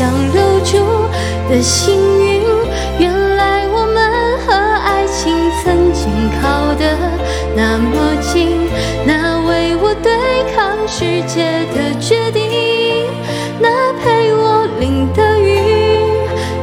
想留住的幸运，原来我们和爱情曾经靠得那么近。那为我对抗世界的决定，那陪我淋的雨，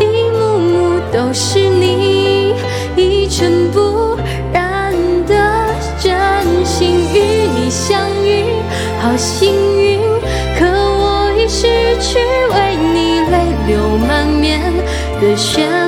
一幕幕都是你，一尘不染的真心与你相遇，好幸运。的权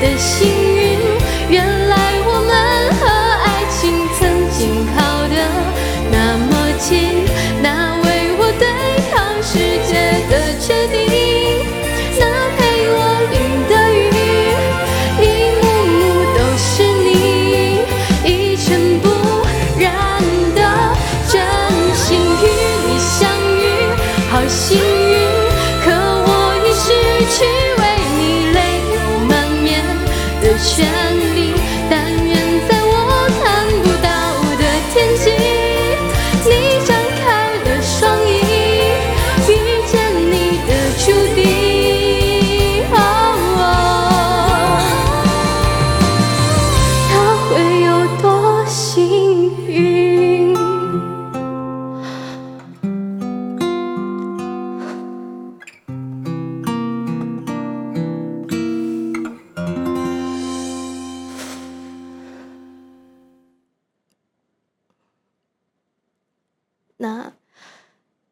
的心。全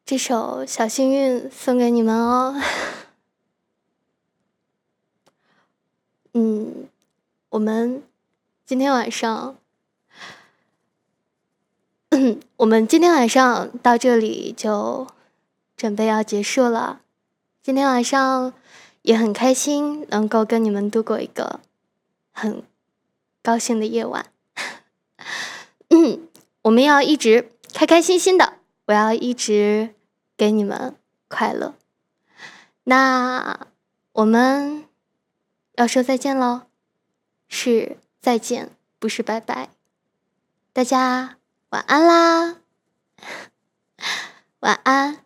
这首《小幸运》送给你们哦。嗯，我们今天晚上，我们今天晚上到这里就准备要结束了。今天晚上也很开心，能够跟你们度过一个很高兴的夜晚。嗯，我们要一直开开心心的，我要一直给你们快乐。那我们要说再见喽，是再见，不是拜拜。大家晚安啦，晚安。